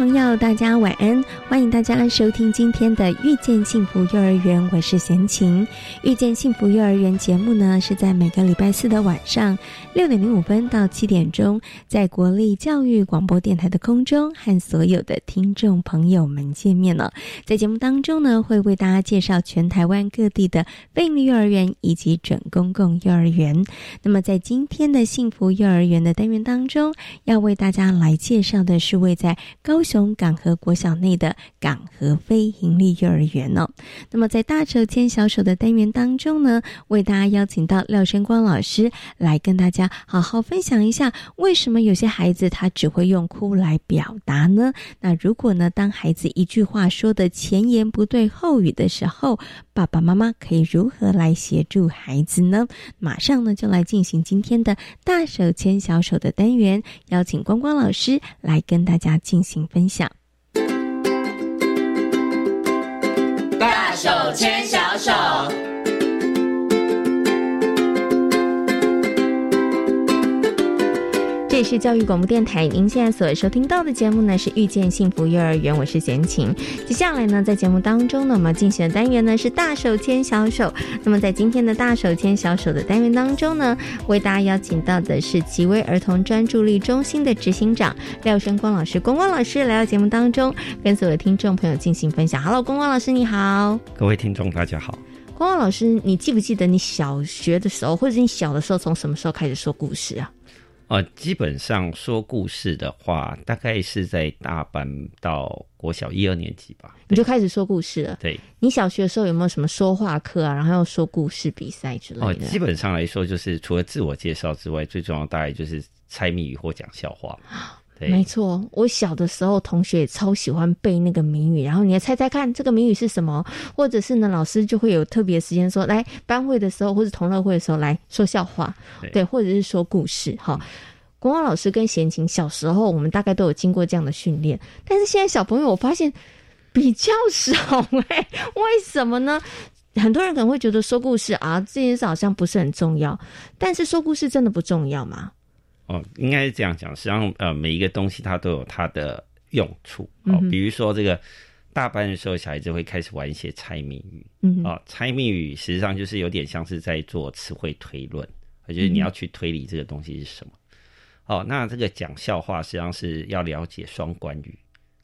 朋友，大家晚安！欢迎大家收听今天的《遇见幸福幼儿园》，我是贤琴。《遇见幸福幼儿园》节目呢，是在每个礼拜四的晚上六点零五分到七点钟，在国立教育广播电台的空中和所有的听众朋友们见面了。在节目当中呢，会为大家介绍全台湾各地的非营利幼儿园以及准公共幼儿园。那么，在今天的幸福幼儿园的单元当中，要为大家来介绍的是位在高。雄港和国小内的港和非营利幼儿园哦，那么在大手牵小手的单元当中呢，为大家邀请到廖生光老师来跟大家好好分享一下，为什么有些孩子他只会用哭来表达呢？那如果呢，当孩子一句话说的前言不对后语的时候，爸爸妈妈可以如何来协助孩子呢？马上呢，就来进行今天的大手牵小手的单元，邀请光光老师来跟大家进行。分享，手牵小手。里是教育广播电台，您现在所收听到的节目呢是《遇见幸福幼儿园》，我是贤琴。接下来呢，在节目当中呢，我们进行的单元呢是“大手牵小手”。那么在今天的“大手牵小手”的单元当中呢，为大家邀请到的是极威儿童专注力中心的执行长廖生光老师，光光老师来到节目当中，跟所有的听众朋友进行分享。Hello，光光老师你好，各位听众大家好。光光老师，你记不记得你小学的时候，或者你小的时候，从什么时候开始说故事啊？呃，基本上说故事的话，大概是在大班到国小一二年级吧，你就开始说故事了。对，你小学的时候有没有什么说话课啊？然后要说故事比赛之类的？哦，基本上来说，就是除了自我介绍之外，最重要大概就是猜谜语或讲笑话。没错，我小的时候同学也超喜欢背那个谜语，然后你来猜猜看这个谜语是什么，或者是呢，老师就会有特别时间说，来班会的时候或者同乐会的时候来说笑话，对，或者是说故事。哈，国光老师跟贤琴小时候我们大概都有经过这样的训练，但是现在小朋友我发现比较少哎，为什么呢？很多人可能会觉得说故事啊这件事好像不是很重要，但是说故事真的不重要吗？哦，应该是这样讲。实际上，呃，每一个东西它都有它的用处。哦，比如说这个大班的时候，小孩子会开始玩一些猜谜语。嗯，哦，猜谜语实际上就是有点像是在做词汇推论，就是你要去推理这个东西是什么。哦，那这个讲笑话实际上是要了解双关语。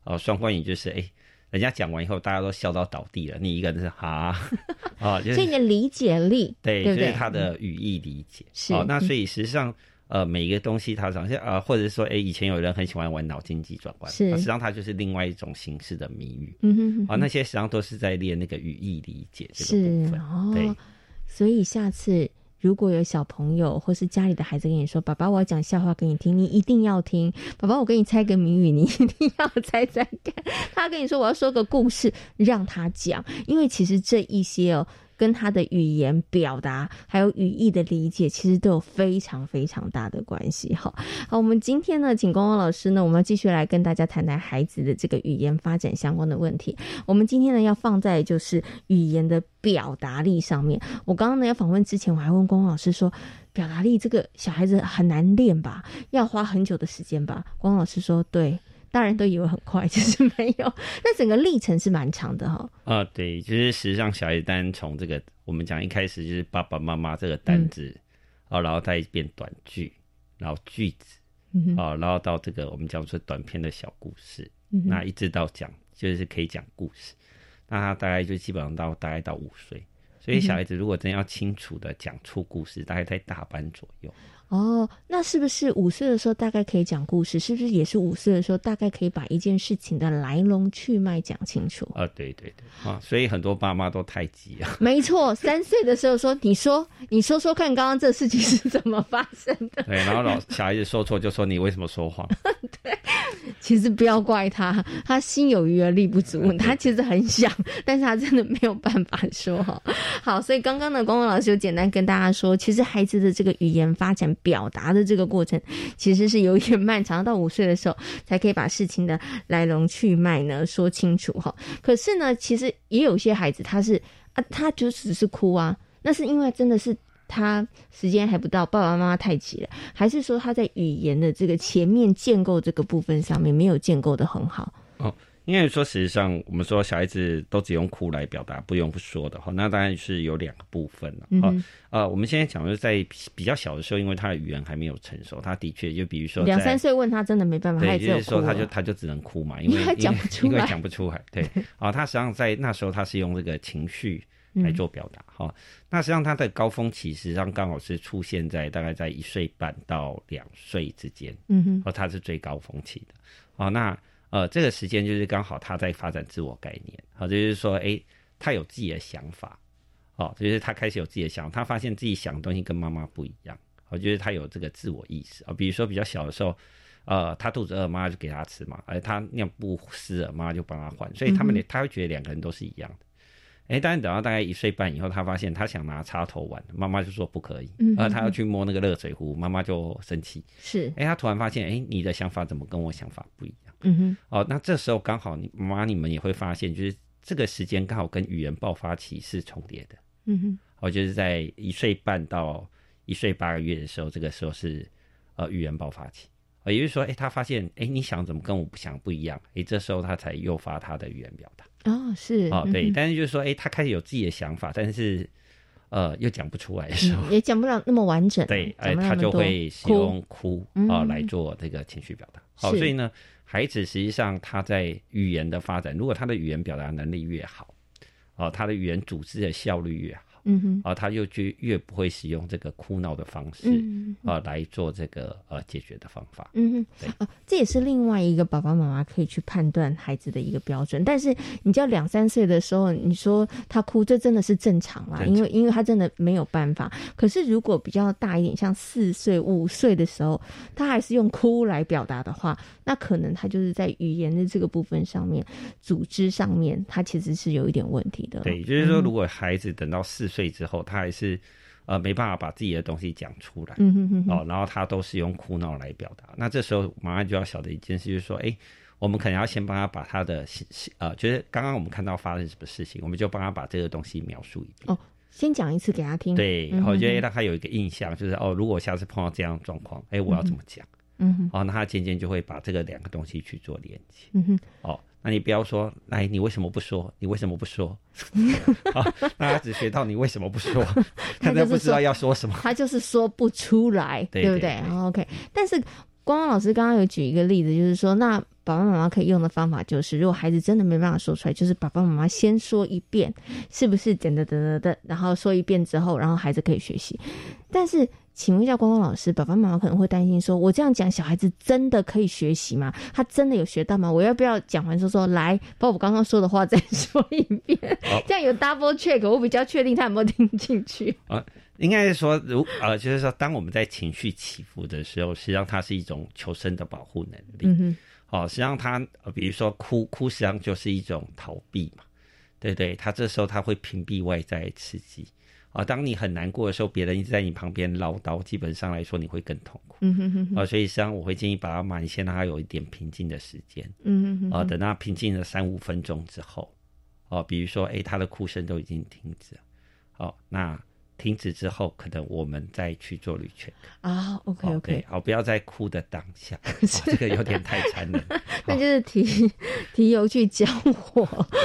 哦，双关语就是哎，人家讲完以后，大家都笑到倒地了，你一个人是哈。哦，所以你的理解力，对，就是他的语义理解。是，哦，那所以实际上。呃，每一个东西它好像呃，或者说，哎，以前有人很喜欢玩脑筋急转弯，是，实际上它就是另外一种形式的谜语，嗯哼，啊，那些实际上都是在练那个语义理解这个部分，对。所以下次如果有小朋友或是家里的孩子跟你说：“爸爸，我要讲笑话给你听，你一定要听。”“爸爸，我给你猜个谜语，你一定要猜猜看。”他跟你说：“我要说个故事，让他讲。”因为其实这一些哦。跟他的语言表达还有语义的理解，其实都有非常非常大的关系。哈，好，我们今天呢，请光光老师呢，我们要继续来跟大家谈谈孩子的这个语言发展相关的问题。我们今天呢，要放在就是语言的表达力上面。我刚刚呢，要访问之前，我还问光光老师说，表达力这个小孩子很难练吧？要花很久的时间吧？光光老师说，对。大人都以为很快，其实没有。那整个历程是蛮长的哈。啊，对，就是实际上小孩单从这个我们讲一开始就是爸爸妈妈这个单字，哦，然后再变短句，然后句子，哦，然后到这个我们讲说短篇的小故事，那一直到讲就是可以讲故事，那他大概就基本上到大概到五岁。所以小孩子如果真要清楚的讲出故事，大概在大班左右。哦，那是不是五岁的时候大概可以讲故事？是不是也是五岁的时候大概可以把一件事情的来龙去脉讲清楚？啊，对对对，啊，所以很多爸妈都太急了。没错，三岁的时候说，你说，你说说看，刚刚这事情是怎么发生的？对，然后老小孩子说错就说你为什么说谎？对，其实不要怪他，他心有余而力不足，他其实很想，但是他真的没有办法说哈。好，所以刚刚呢，光光老师就简单跟大家说，其实孩子的这个语言发展。表达的这个过程其实是有一点漫长，到五岁的时候才可以把事情的来龙去脉呢说清楚哈。可是呢，其实也有些孩子他是啊，他就只是哭啊，那是因为真的是他时间还不到，爸爸妈妈太急了，还是说他在语言的这个前面建构这个部分上面没有建构的很好？哦。因为说，实际上我们说小孩子都只用哭来表达，不用不说的哈，那当然是有两个部分了。嗯。呃，我们现在讲的是在比较小的时候，因为他的语言还没有成熟，他的确就比如说两三岁问他真的没办法，对，就是说他就他就只能哭嘛，因为 他讲不出来，因为讲不出来。对。啊，他实际上在那时候他是用这个情绪来做表达哈。那实际上他的高峰期实际上刚好是出现在大概在一岁半到两岁之间。嗯哼。哦，他是最高峰期的。哦，那。呃，这个时间就是刚好他在发展自我概念，好，就是说，哎，他有自己的想法，哦，就是他开始有自己的想法，他发现自己想的东西跟妈妈不一样，哦，就是他有这个自我意识啊。比如说比较小的时候，呃，他肚子饿，妈妈就给他吃嘛，而他尿布湿了，妈妈就帮他换，所以他们他会觉得两个人都是一样的。哎，但是等到大概一岁半以后，他发现他想拿插头玩，妈妈就说不可以，嗯而他要去摸那个热水壶，妈妈就生气。是，哎，他突然发现，哎，你的想法怎么跟我想法不一样？嗯哼，哦，那这时候刚好你妈你们也会发现，就是这个时间刚好跟语言爆发期是重叠的。嗯哼，哦，就是在一岁半到一岁八个月的时候，这个时候是呃语言爆发期。呃，也就是说，哎，他发现，哎，你想怎么跟我想不一样？哎，这时候他才诱发他的语言表达。哦，是，哦，对，但是就是说，哎，他开始有自己的想法，但是。呃，又讲不出来的时候，也讲不了那么完整。对，哎，他就会使用哭啊来做这个情绪表达。好，所以呢，孩子实际上他在语言的发展，如果他的语言表达能力越好，哦，他的语言组织的效率越好。嗯哼，啊，他又就越不会使用这个哭闹的方式，嗯啊，来做这个呃解决的方法。嗯哼，对啊，这也是另外一个爸爸妈妈可以去判断孩子的一个标准。但是你叫两三岁的时候，你说他哭，这真的是正常啦，因为因为他真的没有办法。可是如果比较大一点，像四岁、五岁的时候，他还是用哭来表达的话，那可能他就是在语言的这个部分上面、组织上面，他其实是有一点问题的。对，就是说，如果孩子等到四。岁之后，他还是呃没办法把自己的东西讲出来，嗯哼哼，哦，然后他都是用哭闹来表达。那这时候马上就要晓得一件事，就是说，哎，我们可能要先帮他把他的呃，就是刚刚我们看到发生什么事情，我们就帮他把这个东西描述一遍。哦，先讲一次给他听，对，然后就让他有一个印象，就是哦，如果下次碰到这样的状况，哎，我要怎么讲？嗯哼，哦，那他渐渐就会把这个两个东西去做连接。嗯哼，哦。那你不要说，来，你为什么不说？你为什么不说？好，那他只学到你为什么不说，他都不知道要说什么，他就是说不出来，对不对？OK。但是光光老师刚刚有举一个例子，就是说，那爸爸妈妈可以用的方法就是，如果孩子真的没办法说出来，就是爸爸妈妈先说一遍，是不是？等等等等等，然后说一遍之后，然后孩子可以学习。但是。请问一下，光光老师，爸爸妈妈可能会担心，说我这样讲，小孩子真的可以学习吗？他真的有学到吗？我要不要讲完说说，来把我刚刚说的话再说一遍？这样有 double check，我比较确定他有没有听进去。啊，应该是说，如呃，就是说，当我们在情绪起伏的时候，实际上它是一种求生的保护能力。嗯哼，哦，实际上他，比如说哭哭，实际上就是一种逃避嘛，对对？他这时候他会屏蔽外在刺激。啊，当你很难过的时候，别人一直在你旁边唠叨，基本上来说你会更痛苦。嗯哼哼。啊，所以实际上我会建议把他慢先让他有一点平静的时间。嗯哼哼。啊，等他平静了三五分钟之后，哦，比如说，哎，他的哭声都已经停止了，哦，那。停止之后，可能我们再去做旅圈啊。OK OK，好，不要在哭的当下，这个有点太残忍。那就是提 提油去浇火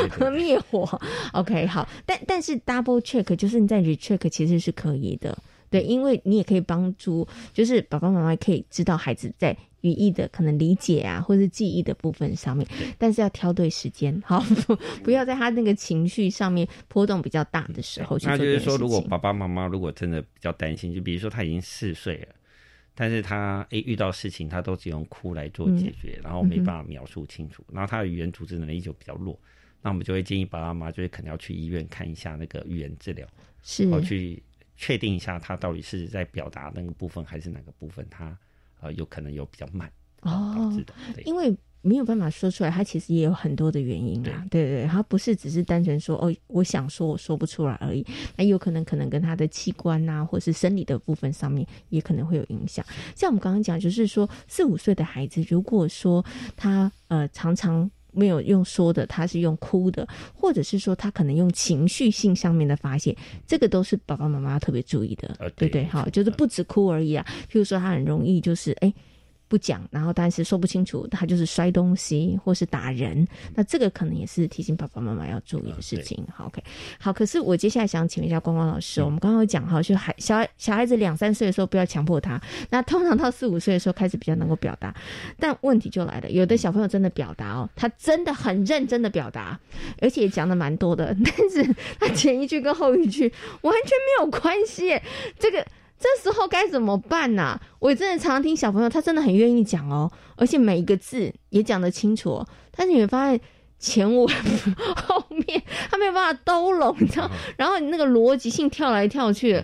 和灭火。OK，好，但但是 double check 就是你在 recheck 其实是可以的。对，因为你也可以帮助，就是爸爸妈妈可以知道孩子在语义的可能理解啊，或是记忆的部分上面，但是要挑对时间，好，不要在他那个情绪上面波动比较大的时候去做。那就是说，如果爸爸妈妈如果真的比较担心，就比如说他已经四岁了，但是他诶遇到事情他都只用哭来做解决，然后没办法描述清楚，然后他的语言组织能力就比较弱，那我们就会建议爸爸妈妈就是可能要去医院看一下那个语言治疗，是，我去确定一下他到底是在表达那个部分还是哪个部分他呃有可能有比较慢哦导致的，因为。没有办法说出来，他其实也有很多的原因啦。对对，他不是只是单纯说哦，我想说我说不出来而已。那有可能可能跟他的器官啊，或是生理的部分上面也可能会有影响。像我们刚刚讲，就是说四五岁的孩子，如果说他呃常常没有用说的，他是用哭的，或者是说他可能用情绪性上面的发泄，这个都是爸爸妈妈要特别注意的，对对？好，就是不止哭而已啊。譬如说他很容易就是哎。不讲，然后但是说不清楚，他就是摔东西或是打人，那这个可能也是提醒爸爸妈妈要注意的事情。好，OK，好。可是我接下来想请问一下光光老师，我们刚刚讲哈，就孩小小孩子两三岁的时候不要强迫他，那通常到四五岁的时候开始比较能够表达，但问题就来了，有的小朋友真的表达哦，他真的很认真的表达，而且讲的蛮多的，但是他前一句跟后一句完全没有关系，这个。这时候该怎么办呢？我真的常常听小朋友，他真的很愿意讲哦，而且每一个字也讲得清楚。但是你会发现前文后面他没有办法兜拢，你知道？然后你那个逻辑性跳来跳去，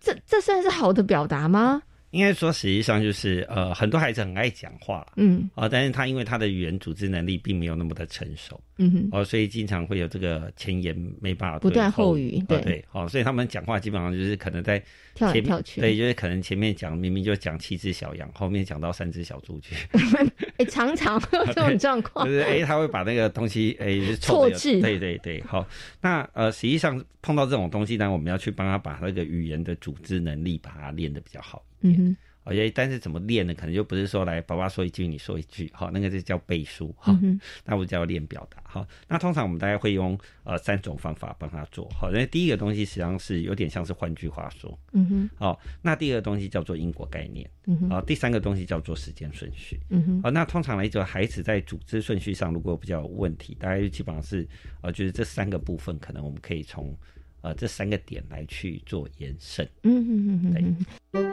这这算是好的表达吗？应该说，实际上就是呃，很多孩子很爱讲话，嗯，啊，但是他因为他的语言组织能力并没有那么的成熟，嗯哼，哦，所以经常会有这个前言没办法不断后语，对。对，哦，所以他们讲话基本上就是可能在跳来跳去，对，就是可能前面讲明明就讲七只小羊，后面讲到三只小猪去，哎，常常 这种状况，就是哎，他会把那个东西哎错字，对对对，好，那呃，实际上碰到这种东西呢，我们要去帮他把那个语言的组织能力把它练得比较好。嗯哼，而且但是怎么练呢？可能就不是说来爸爸说一句，你说一句，好，那个就叫背书哈。那我叫练表达哈。那通常我们大家会用呃三种方法帮他做。好，那第一个东西实际上是有点像是换句话说，嗯哼。好，那第二个东西叫做因果概念，嗯哼。好，第三个东西叫做时间顺序，嗯哼。好，那通常来讲，孩子在组织顺序上如果比较有问题，大概基本上是呃，就是这三个部分，可能我们可以从。呃，这三个点来去做延伸。嗯嗯嗯嗯，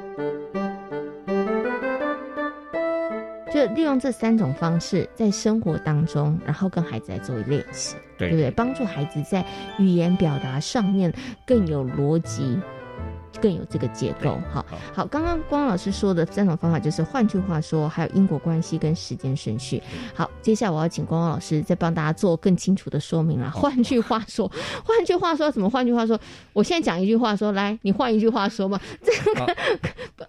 就利用这三种方式，在生活当中，然后跟孩子来做练习，对不对？帮助孩子在语言表达上面更有逻辑。更有这个结构，好好。刚刚光老师说的三种方法，就是换句话说，还有因果关系跟时间顺序。好，接下来我要请光光老师再帮大家做更清楚的说明了。换句话说，换句话说，怎么？换句话说，我现在讲一句话，说来，你换一句话说嘛。这个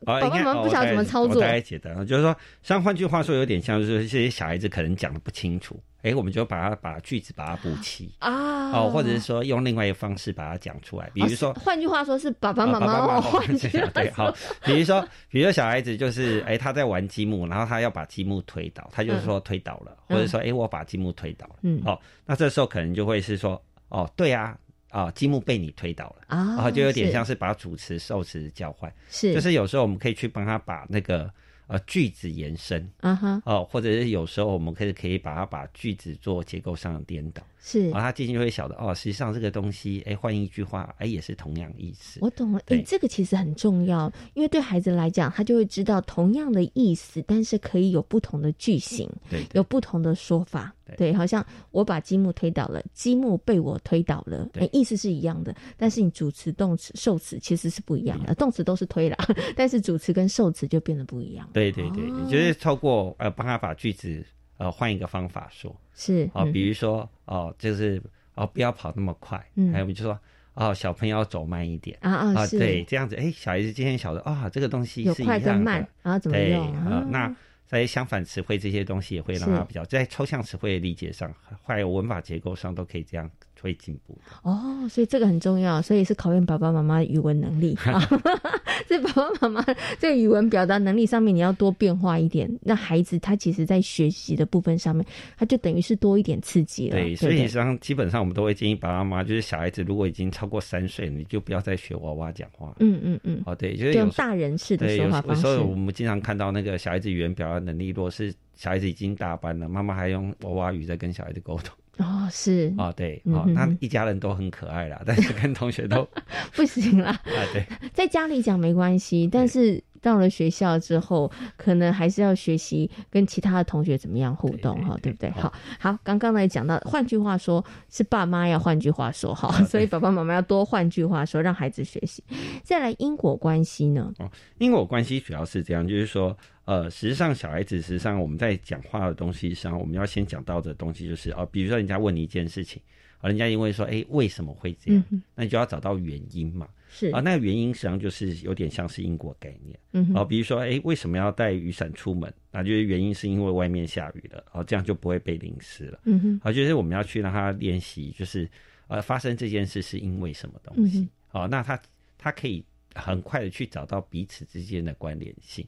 爸爸妈妈不晓得怎么操作。大家简单，就是说，像换句话说，有点像是这些小孩子可能讲的不清楚。哎，我们就把它把句子把它补齐啊，哦，或者是说用另外一个方式把它讲出来，比如说，换句话说是爸爸妈妈换句对，好，比如说，比如说小孩子就是哎他在玩积木，然后他要把积木推倒，他就是说推倒了，或者说哎我把积木推倒了，嗯，哦，那这时候可能就会是说哦对啊，啊积木被你推倒了啊，然后就有点像是把主词受词交换，是，就是有时候我们可以去帮他把那个。呃，句子延伸，啊哈，哦，或者是有时候我们可以可以把它把句子做结构上的颠倒。是，然后他进去就会晓得哦，实际上这个东西，哎，换一句话，哎，也是同样意思。我懂了，哎，这个其实很重要，因为对孩子来讲，他就会知道同样的意思，但是可以有不同的句型，对，有不同的说法，对，好像我把积木推倒了，积木被我推倒了，哎，意思是一样的，但是你主词、动词、受词其实是不一样的，动词都是推了，但是主词跟受词就变得不一样。对对对，就是透过呃，帮他把句子。呃，换一个方法说，是哦，比如说哦，就是哦，不要跑那么快，嗯，还有就说哦，小朋友要走慢一点啊啊，对，这样子，哎，小孩子今天晓得啊，这个东西是一样的慢，然后怎么用啊？那在相反词汇这些东西也会让他比较在抽象词汇的理解上，还有文法结构上都可以这样。会进步哦，所以这个很重要，所以是考验爸爸妈妈语文能力啊。这爸爸妈妈在语文表达能力上面，你要多变化一点。那孩子他其实在学习的部分上面，他就等于是多一点刺激了。对，所以上基本上我们都会建议爸爸妈妈，就是小孩子如果已经超过三岁，你就不要再学娃娃讲话。嗯嗯嗯。哦，对，就是用大人式的说话方式。有时候我们经常看到那个小孩子语言表达能力弱，是小孩子已经大班了，妈妈还用娃娃语在跟小孩子沟通。哦，是哦，对，哦，那一家人都很可爱啦，但是跟同学都 不行啦。啊，对，在家里讲没关系，但是到了学校之后，可能还是要学习跟其他的同学怎么样互动哈，对不对？好好，刚刚呢讲到，换句话说是爸妈要换句话说哈，所以爸爸妈妈要多换句话说，让孩子学习。再来因果关系呢？哦，因果关系主要是这样，就是说，呃，实际上小孩子实际上我们在讲话的东西上，我们要先讲到的东西就是哦，比如说人家问你一件事情。啊，人家因为说，哎，为什么会这样？那你就要找到原因嘛。是啊，那个原因实际上就是有点像是因果概念。嗯，啊，比如说，哎，为什么要带雨伞出门？那就是原因是因为外面下雨了，哦，这样就不会被淋湿了。嗯哼，啊，就是我们要去让他练习，就是呃，发生这件事是因为什么东西？哦，那他他可以很快的去找到彼此之间的关联性。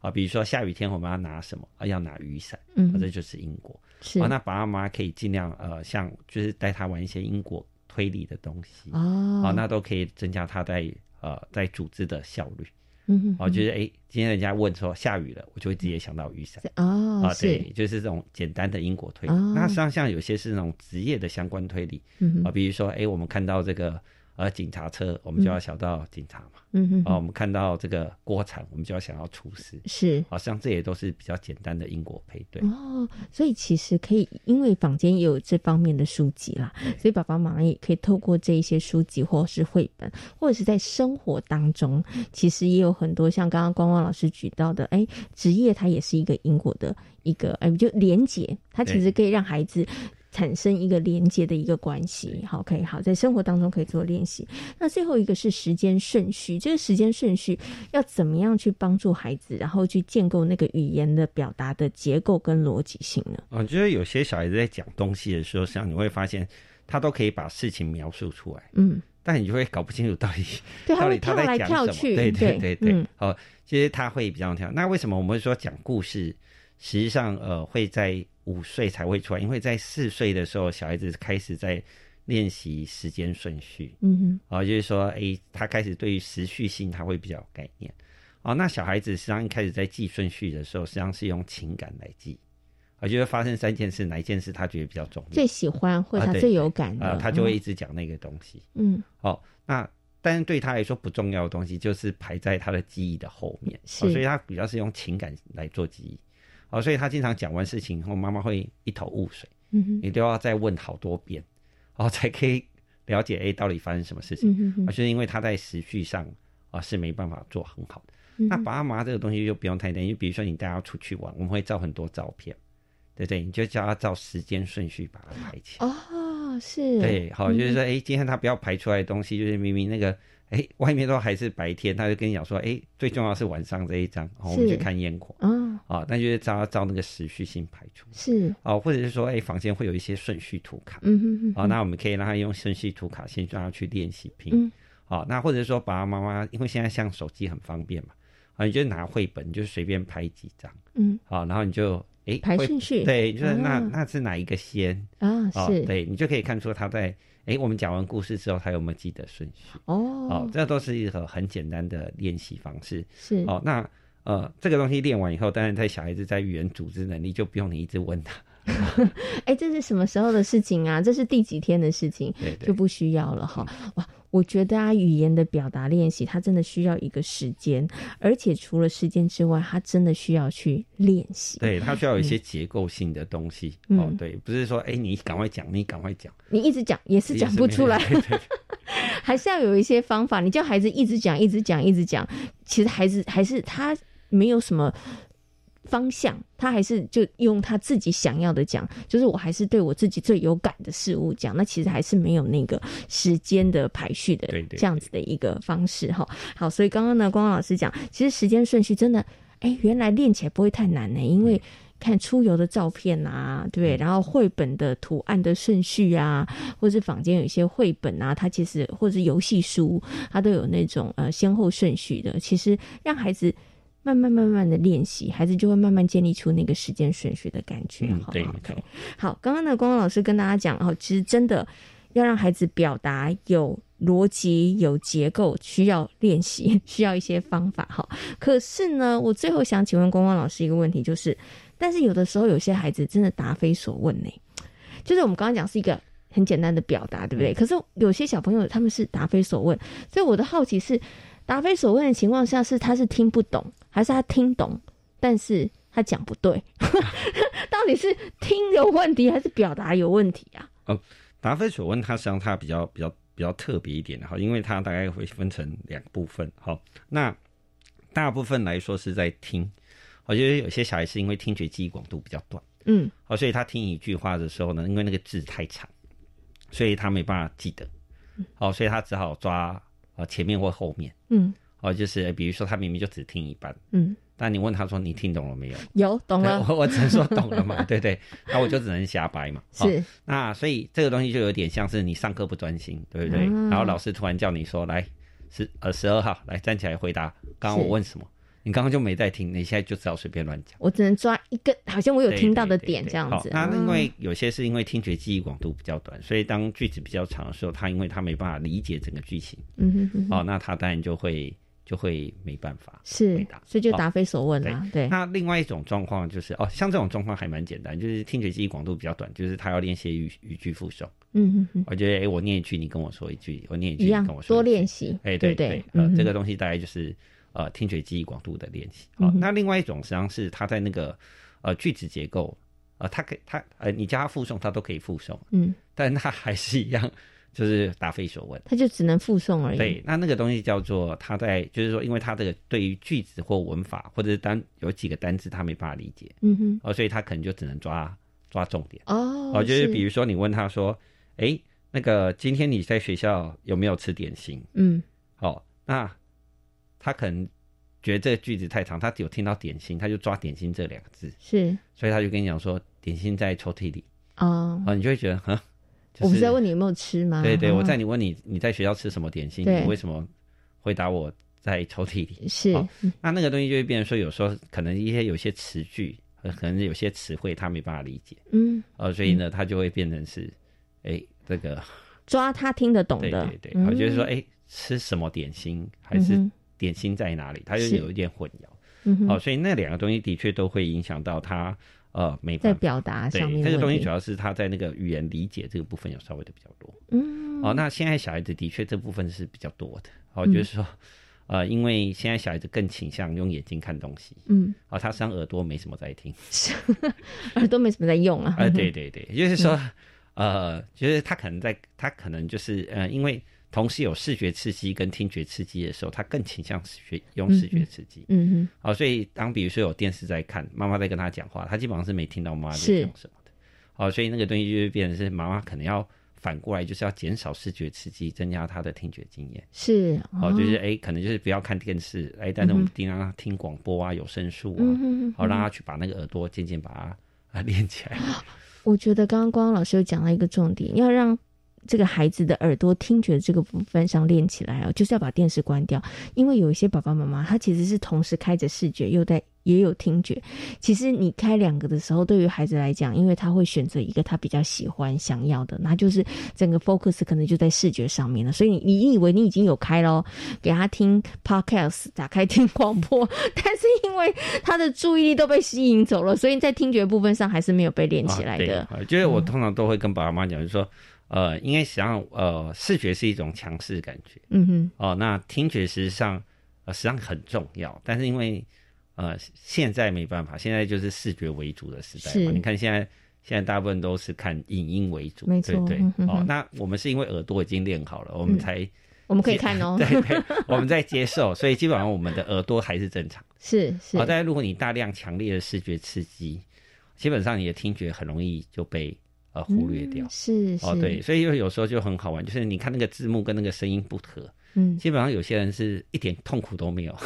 啊，比如说下雨天我们要拿什么？啊，要拿雨伞。嗯，这就是因果。是啊，那爸爸妈妈可以尽量呃，像就是带他玩一些因果推理的东西哦，啊，那都可以增加他在呃在组织的效率。嗯，哦，就是哎，今天人家问说下雨了，我就会直接想到雨伞。哦，啊，对，就是这种简单的因果推理。那实际上像有些是那种职业的相关推理。嗯，啊，比如说哎，我们看到这个。而警察车，我们就要想到警察嘛。嗯哼。哦，我们看到这个锅铲，我们就要想到厨师。是。好像这也都是比较简单的因果配对。哦，所以其实可以，因为坊间也有这方面的书籍啦，所以爸爸妈妈也可以透过这一些书籍，或是绘本，或者是在生活当中，其实也有很多像刚刚光光老师举到的，哎，职业它也是一个因果的一个，哎，就连结，它其实可以让孩子。产生一个连接的一个关系，好，可以好，在生活当中可以做练习。那最后一个是时间顺序，这个时间顺序要怎么样去帮助孩子，然后去建构那个语言的表达的结构跟逻辑性呢？我觉得有些小孩子在讲东西的时候，像你会发现他都可以把事情描述出来，嗯，但你就会搞不清楚到底 到底他在讲什么，对对对对，好，其实他会比较跳。那为什么我们会说讲故事，实际上呃会在。五岁才会出来，因为在四岁的时候，小孩子开始在练习时间顺序。嗯哼，啊，就是说，哎，他开始对于时序性他会比较有概念。哦，那小孩子实际上一开始在记顺序的时候，实际上是用情感来记。我觉得发生三件事，哪一件事他觉得比较重要，最喜欢或者他最有感啊，他就会一直讲那个东西。嗯，哦，那但是对他来说不重要的东西，就是排在他的记忆的后面，所以他比较是用情感来做记忆。哦，所以他经常讲完事情后，妈妈会一头雾水，嗯你都要再问好多遍，哦，才可以了解哎，到底发生什么事情。嗯而是因为他在时序上啊是没办法做很好的。那爸妈这个东西就不用太担心，比如说你带他出去玩，我们会照很多照片，对不对？你就叫他照时间顺序把它排起来。哦，是。对，好，就是说，哎，今天他不要排出来的东西，就是明明那个。哎，外面都还是白天，他就跟你讲说，哎，最重要是晚上这一张，我们去看烟火。嗯，啊，那就是照照那个时序性排出。是，哦，或者是说，哎，房间会有一些顺序图卡。嗯哼哼。哦，那我们可以让他用顺序图卡先让他去练习拼。嗯。好，那或者说爸爸妈妈，因为现在像手机很方便嘛，啊，你就拿绘本，你就随便拍几张。嗯。好，然后你就哎排顺序。对，就是那那是哪一个先？啊，是。对你就可以看出他在。哎，我们讲完故事之后，他有没有记得顺序？哦，哦，这都是一个很简单的练习方式。是哦，那呃，这个东西练完以后，当然在小孩子在语言组织能力就不用你一直问他。哎，这是什么时候的事情啊？这是第几天的事情？对对就不需要了哈。哇。我觉得啊，语言的表达练习，它真的需要一个时间，而且除了时间之外，它真的需要去练习。对，它需要有一些结构性的东西。哦，对，不是说，哎，你赶快讲，你赶快讲，你一直讲也是讲不出来，还是要有一些方法。你叫孩子一直讲，一直讲，一直讲，其实孩子还是他没有什么。方向，他还是就用他自己想要的讲，就是我还是对我自己最有感的事物讲，那其实还是没有那个时间的排序的这样子的一个方式哈。好，所以刚刚呢，光光老师讲，其实时间顺序真的，哎，原来练起来不会太难呢，因为看出游的照片啊，对，然后绘本的图案的顺序啊，或是坊间有一些绘本啊，它其实或者游戏书，它都有那种呃先后顺序的，其实让孩子。慢慢慢慢的练习，孩子就会慢慢建立出那个时间顺序的感觉。嗯，对，OK。好，刚刚呢，光光老师跟大家讲哦，其实真的要让孩子表达有逻辑、有结构，需要练习，需要一些方法。哈，可是呢，我最后想请问光光老师一个问题，就是，但是有的时候有些孩子真的答非所问呢，就是我们刚刚讲是一个很简单的表达，对不对？可是有些小朋友他们是答非所问，所以我的好奇是，答非所问的情况下，是他是听不懂，还是他听懂，但是他讲不对？到底是听有问题，还是表达有问题啊？哦，答非所问，它实际上它比较比较比较特别一点哈，因为它大概会分成两部分。好，那大部分来说是在听，我觉得有些小孩是因为听觉记忆广度比较短，嗯，好，所以他听一句话的时候呢，因为那个字太长，所以他没办法记得，好，所以他只好抓呃前面或后面，嗯，哦，就是比如说他明明就只听一半，嗯。但你问他说：“你听懂了没有？”有懂了，我我只能说懂了嘛，对对？那我就只能瞎掰嘛。是，那所以这个东西就有点像是你上课不专心，对不对？然后老师突然叫你说：“来，十呃十二号，来站起来回答刚刚我问什么？”你刚刚就没在听，你现在就只好随便乱讲。我只能抓一个好像我有听到的点这样子。那因为有些是因为听觉记忆广度比较短，所以当句子比较长的时候，他因为他没办法理解整个剧情，嗯哼哼，哦，那他当然就会。就会没办法是，所以就答非所问了。对，那另外一种状况就是哦，像这种状况还蛮简单，就是听觉记忆广度比较短，就是他要练习语语句复诵。嗯嗯嗯，我觉得哎，我念一句，你跟我说一句，我念一句，一样跟我说多练习。哎，对对，呃，这个东西大概就是呃听觉记忆广度的练习。好，那另外一种实际上是他在那个呃句子结构，呃，他可以他呃你叫他复诵，他都可以复诵。嗯，但他还是一样。就是答非所问，他就只能附送而已。对，那那个东西叫做他在，就是说，因为他这个对于句子或文法或者是单有几个单字他没办法理解，嗯哼，哦，所以他可能就只能抓抓重点。哦，哦，就是比如说你问他说，哎，那个今天你在学校有没有吃点心？嗯，哦，那他可能觉得这个句子太长，他有听到点心，他就抓点心这两个字，是，所以他就跟你讲说，点心在抽屉里。哦，哦，你就会觉得，哼。我不是在问你有没有吃吗？对对，我在你问你你在学校吃什么点心？你为什么回答我在抽屉里？是，那那个东西就会变成说，有时候可能一些有些词句，可能有些词汇他没办法理解，嗯，呃，所以呢，他就会变成是，哎，这个抓他听得懂的，对对对，我就是说，哎，吃什么点心，还是点心在哪里？他就有一点混淆，哦，所以那两个东西的确都会影响到他。呃，没在表达上面，这个东西主要是他在那个语言理解这个部分有稍微的比较多。嗯，哦，那现在小孩子的确这部分是比较多的。哦，就是说，呃，因为现在小孩子更倾向用眼睛看东西。嗯，哦，他实际上耳朵没什么在听，耳朵没什么在用啊。啊，对对对，就是说，呃，就是他可能在，他可能就是呃，因为。同时有视觉刺激跟听觉刺激的时候，他更倾向学用视觉刺激。嗯哼。好，所以当比如说有电视在看，妈妈在跟他讲话，他基本上是没听到妈妈在讲什么的。好，所以那个东西就会变成是妈妈可能要反过来，就是要减少视觉刺激，增加他的听觉经验。是。好，就是哎，可能就是不要看电视，哎，但是我们尽量让他听广播啊，有声书啊，好让他去把那个耳朵渐渐把它啊 练起来。我觉得刚刚光光老师有讲到一个重点，要让。这个孩子的耳朵听觉这个部分上练起来哦，就是要把电视关掉，因为有一些爸爸妈妈他其实是同时开着视觉又在也有听觉。其实你开两个的时候，对于孩子来讲，因为他会选择一个他比较喜欢想要的，那就是整个 focus 可能就在视觉上面了。所以你你以为你已经有开咯，给他听 podcast，打开听广播，但是因为他的注意力都被吸引走了，所以在听觉部分上还是没有被练起来的。就是我通常都会跟爸爸妈妈讲，就是说。呃，应该实际上，呃，视觉是一种强势感觉，嗯哼，哦，那听觉实际上，呃，实际上很重要，但是因为，呃，现在没办法，现在就是视觉为主的时代嘛，你看现在，现在大部分都是看影音为主，没错，对，哦，那我们是因为耳朵已经练好了，我们才，我们可以看哦，对对，我们在接受，所以基本上我们的耳朵还是正常，是是，哦，但是如果你大量强烈的视觉刺激，基本上你的听觉很容易就被。呃，忽略掉。是哦，对，所以有有时候就很好玩，就是你看那个字幕跟那个声音不合，嗯，基本上有些人是一点痛苦都没有，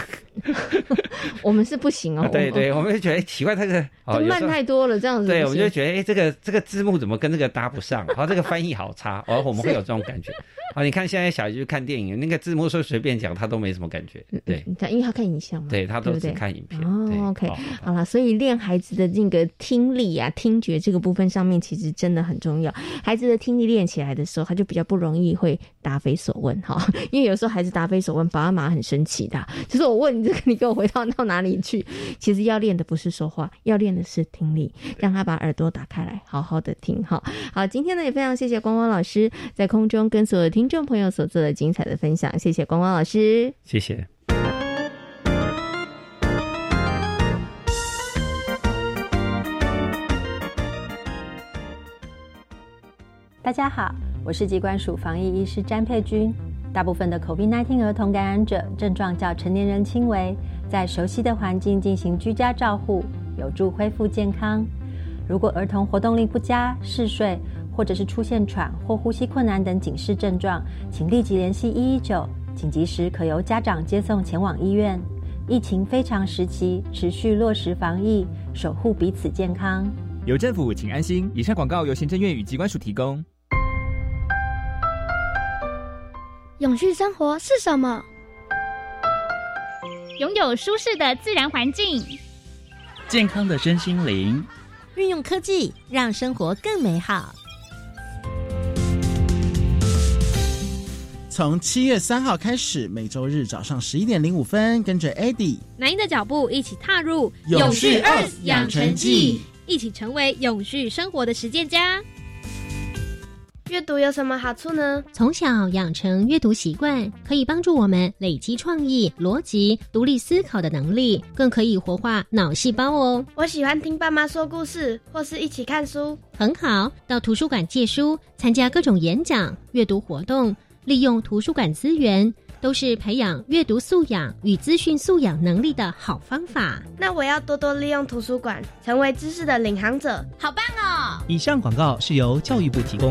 我们是不行哦，对对，我们就觉得奇怪，这个慢太多了，这样子，对，我们就觉得哎，这个这个字幕怎么跟这个搭不上？然后这个翻译好差，哦，我们会有这种感觉。啊，你看现在小孩去看电影，那个字幕说随便讲，他都没什么感觉。对，因为他看影像嘛，对他都是看影片。哦，OK，好了，所以练孩子的那个听力啊、听觉这个部分上面，其实真的很重要。孩子的听力练起来的时候，他就比较不容易会答非所问哈。因为有时候孩子答非所问，爸爸妈妈很生气的。就是我问你这个，你给我回到到哪里去？其实要练的不是说话，要练的是听力，让他把耳朵打开来，好好的听。哈，好，今天呢也非常谢谢光光老师在空中跟所有听众朋友所做的精彩的分享，谢谢光光老师，谢谢。大家好，我是疾管署防疫医师詹佩君。大部分的 COVID-19 儿童感染者症状较成年人轻微，在熟悉的环境进行居家照护，有助恢复健康。如果儿童活动力不佳、嗜睡，或者是出现喘或呼吸困难等警示症状，请立即联系一一九，紧急时可由家长接送前往医院。疫情非常时期，持续落实防疫，守护彼此健康。有政府，请安心。以上广告由行政院与机关署提供。永续生活是什么？拥有舒适的自然环境，健康的身心灵，运用科技让生活更美好。从七月三号开始，每周日早上十一点零五分，跟着 Eddie 南英的脚步，一起踏入永续 Earth 养成记，一起成为永续生活的实践家。阅读有什么好处呢？从小养成阅读习惯，可以帮助我们累积创意、逻辑、独立思考的能力，更可以活化脑细胞哦。我喜欢听爸妈说故事，或是一起看书。很好，到图书馆借书，参加各种演讲、阅读活动，利用图书馆资源，都是培养阅读素养与资讯素养能力的好方法。那我要多多利用图书馆，成为知识的领航者。好棒哦！以上广告是由教育部提供。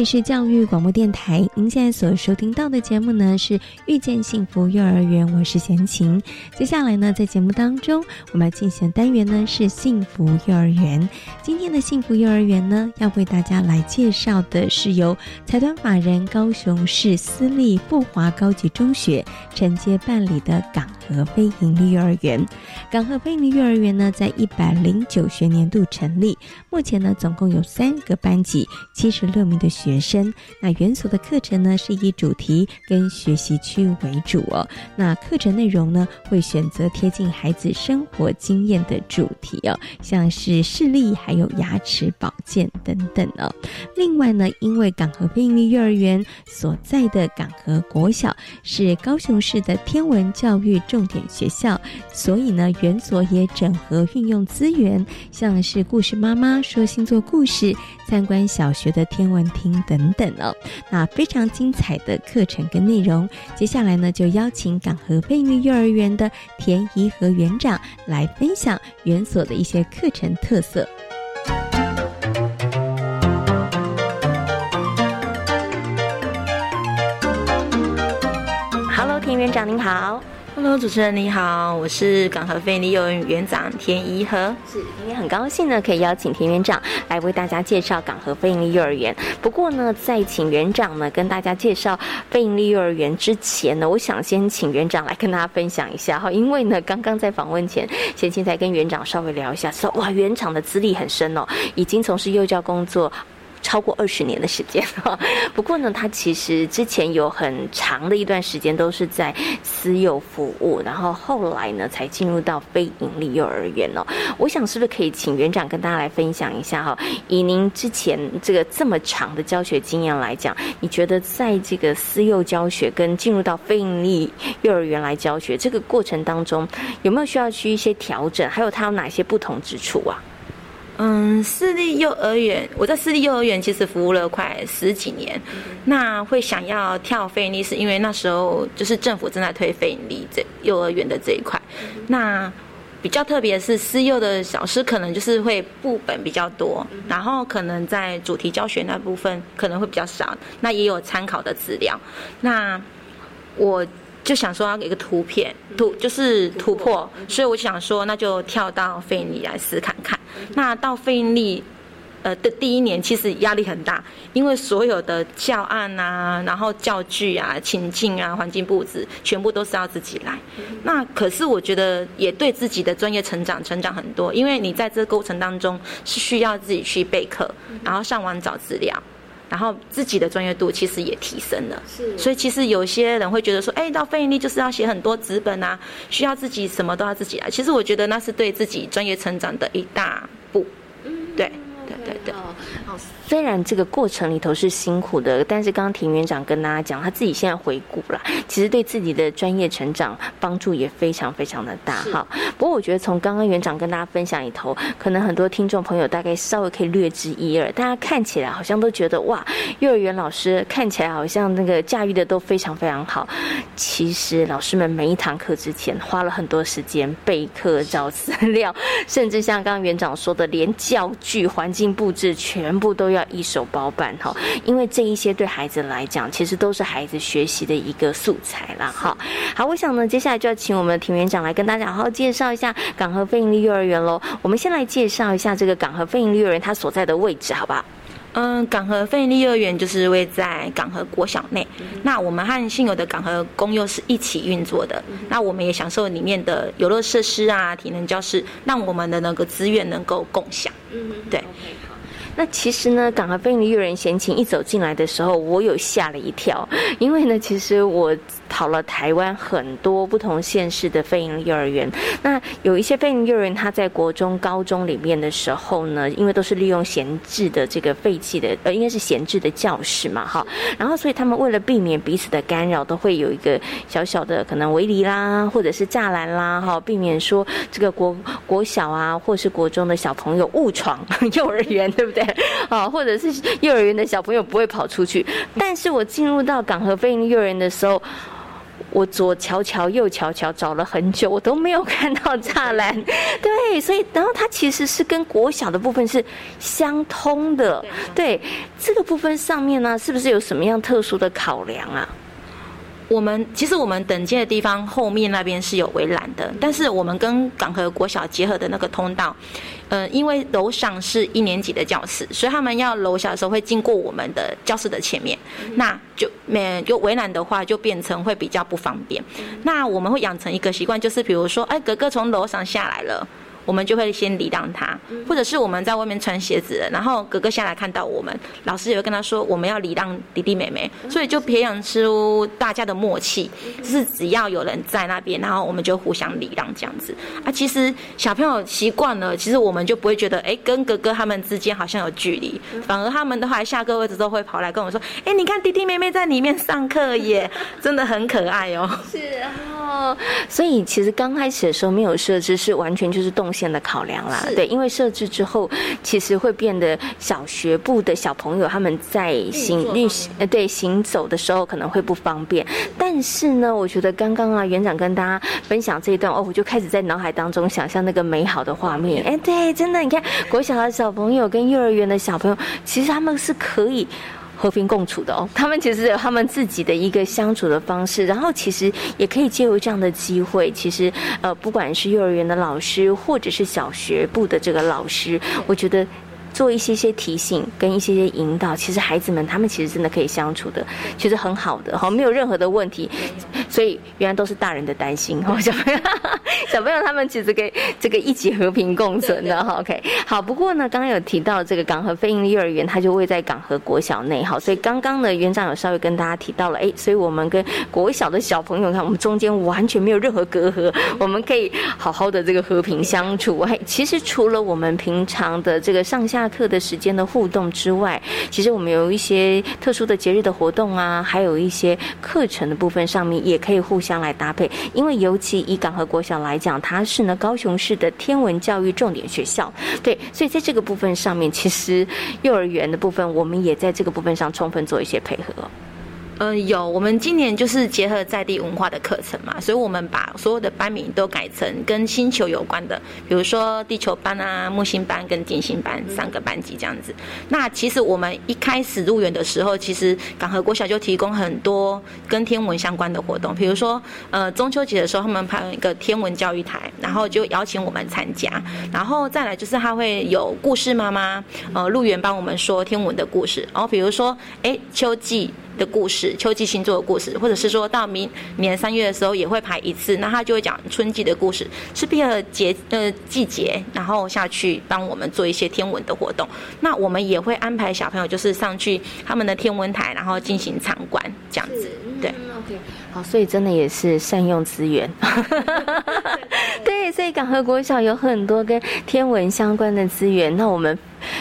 里是教育广播电台，您现在所收听到的节目呢是遇见幸福幼儿园，我是贤琴。接下来呢，在节目当中，我们要进行的单元呢是幸福幼儿园。今天的幸福幼儿园呢，要为大家来介绍的是由财团法人高雄市私立富华高级中学承接办理的港和非营利幼儿园。港和非营利幼儿园呢，在一百零九学年度成立，目前呢，总共有三个班级，七十六名的学。学生，那园所的课程呢是以主题跟学习区为主哦。那课程内容呢会选择贴近孩子生活经验的主题哦，像是视力还有牙齿保健等等哦。另外呢，因为港和非营利幼儿园所在的港和国小是高雄市的天文教育重点学校，所以呢园所也整合运用资源，像是故事妈妈说星座故事，参观小学的天文厅。等等哦，那非常精彩的课程跟内容，接下来呢就邀请港和贝利幼儿园的田怡和园长来分享园所的一些课程特色。Hello，田园长您好。Hello，主持人你好，我是港和飞利幼儿园园长田怡和。是，今天很高兴呢，可以邀请田园长来为大家介绍港和飞利幼儿园。不过呢，在请园长呢跟大家介绍飞利幼儿园之前呢，我想先请园长来跟大家分享一下哈，因为呢，刚刚在访问前，先现在跟园长稍微聊一下，说哇，园长的资历很深哦，已经从事幼教工作。超过二十年的时间哈，不过呢，他其实之前有很长的一段时间都是在私幼服务，然后后来呢才进入到非盈利幼儿园哦。我想是不是可以请园长跟大家来分享一下哈？以您之前这个这么长的教学经验来讲，你觉得在这个私幼教学跟进入到非盈利幼儿园来教学这个过程当中，有没有需要去一些调整？还有它有哪些不同之处啊？嗯，私立幼儿园，我在私立幼儿园其实服务了快十几年。那会想要跳费力，是因为那时候就是政府正在推费力这幼儿园的这一块。那比较特别是私幼的老师，可能就是会部本比较多，然后可能在主题教学那部分可能会比较少，那也有参考的资料。那我就想说要给个图片突，就是突破，所以我想说那就跳到费力来试看看。那到费力。呃的第一年其实压力很大，因为所有的教案啊，然后教具啊、情境啊、环境布置，全部都是要自己来。那可是我觉得也对自己的专业成长成长很多，因为你在这个过程当中是需要自己去备课，然后上网找资料，然后自己的专业度其实也提升了。是，所以其实有些人会觉得说，哎，到非盈利就是要写很多纸本啊，需要自己什么都要自己来。其实我觉得那是对自己专业成长的一大步。对。对对哦，虽然这个过程里头是辛苦的，但是刚刚田园长跟大家讲，他自己现在回顾了，其实对自己的专业成长帮助也非常非常的大哈。不过我觉得从刚刚园长跟大家分享里头，可能很多听众朋友大概稍微可以略知一二。大家看起来好像都觉得哇，幼儿园老师看起来好像那个驾驭的都非常非常好。其实老师们每一堂课之前花了很多时间备课、找资料，甚至像刚刚园长说的，连教具环境。布置全部都要一手包办哈，因为这一些对孩子来讲，其实都是孩子学习的一个素材了哈。好，我想呢，接下来就要请我们的庭园长来跟大家好好介绍一下港和非盈利幼儿园喽。我们先来介绍一下这个港和非盈利幼儿园它所在的位置，好不好？嗯，港和费力幼儿园就是位在港和国小内。那我们和现有的港和公幼是一起运作的。那我们也享受里面的游乐设施啊、体能教室，让我们的那个资源能够共享。嗯，对。那其实呢，港和飞利幼儿园闲情一走进来的时候，我有吓了一跳，因为呢，其实我跑了台湾很多不同县市的非营幼儿园，那有一些非营幼儿园，它在国中、高中里面的时候呢，因为都是利用闲置的这个废弃的，呃，应该是闲置的教室嘛，哈，然后所以他们为了避免彼此的干扰，都会有一个小小的可能围篱啦，或者是栅栏啦，哈，避免说这个国国小啊，或是国中的小朋友误闯幼儿园，对不对？啊，或者是幼儿园的小朋友不会跑出去，但是我进入到港和飞鹰幼儿园的时候，我左瞧瞧右瞧瞧，找了很久，我都没有看到栅栏。对，所以然后它其实是跟国小的部分是相通的。对，这个部分上面呢，是不是有什么样特殊的考量啊？我们其实我们等接的地方后面那边是有围栏的，但是我们跟港和国小结合的那个通道，呃，因为楼上是一年级的教室，所以他们要楼下的时候会经过我们的教室的前面，那就没就围栏的话就变成会比较不方便。那我们会养成一个习惯，就是比如说，哎，哥哥从楼上下来了。我们就会先礼让他，或者是我们在外面穿鞋子，然后哥哥下来看到我们，老师也会跟他说我们要礼让弟弟妹妹，所以就培养出大家的默契，就是只要有人在那边，然后我们就互相礼让这样子。啊，其实小朋友习惯了，其实我们就不会觉得，哎，跟哥哥他们之间好像有距离，反而他们的话下课位置都会跑来跟我说，哎，你看弟弟妹妹在里面上课耶，真的很可爱哦。是哦，所以其实刚开始的时候没有设置，是完全就是动。线的考量啦，对，因为设置之后，其实会变得小学部的小朋友他们在行运呃对行走的时候可能会不方便。但是呢，我觉得刚刚啊园长跟大家分享这一段哦，我就开始在脑海当中想象那个美好的画面。哎，对，真的，你看国小的小朋友跟幼儿园的小朋友，其实他们是可以。和平共处的哦，他们其实有他们自己的一个相处的方式，然后其实也可以借由这样的机会，其实呃，不管是幼儿园的老师，或者是小学部的这个老师，我觉得。做一些些提醒跟一些些引导，其实孩子们他们其实真的可以相处的，其实很好的哈，没有任何的问题。所以原来都是大人的担心哈，小朋友 小朋友他们其实可以这个一起和平共存的哈。OK，好。不过呢，刚刚有提到这个港和飞鹰幼儿园，它就位在港和国小内哈，所以刚刚呢园长有稍微跟大家提到了，哎，所以我们跟国小的小朋友看，我们中间完全没有任何隔阂，我们可以好好的这个和平相处。嘿，其实除了我们平常的这个上下。下课的时间的互动之外，其实我们有一些特殊的节日的活动啊，还有一些课程的部分上面也可以互相来搭配。因为尤其以港和国小来讲，它是呢高雄市的天文教育重点学校，对，所以在这个部分上面，其实幼儿园的部分我们也在这个部分上充分做一些配合。呃，有，我们今年就是结合在地文化的课程嘛，所以我们把所有的班名都改成跟星球有关的，比如说地球班啊、木星班跟金星班三个班级这样子。那其实我们一开始入园的时候，其实港和国小就提供很多跟天文相关的活动，比如说呃中秋节的时候，他们拍一个天文教育台，然后就邀请我们参加，然后再来就是他会有故事妈妈呃入园帮我们说天文的故事，然后比如说哎秋季。的故事，秋季星座的故事，或者是说到明年三月的时候也会排一次，那他就会讲春季的故事，是配合节呃季节，然后下去帮我们做一些天文的活动。那我们也会安排小朋友就是上去他们的天文台，然后进行参观这样子。对好，所以真的也是善用资源。对，所以港和国小有很多跟天文相关的资源。那我们。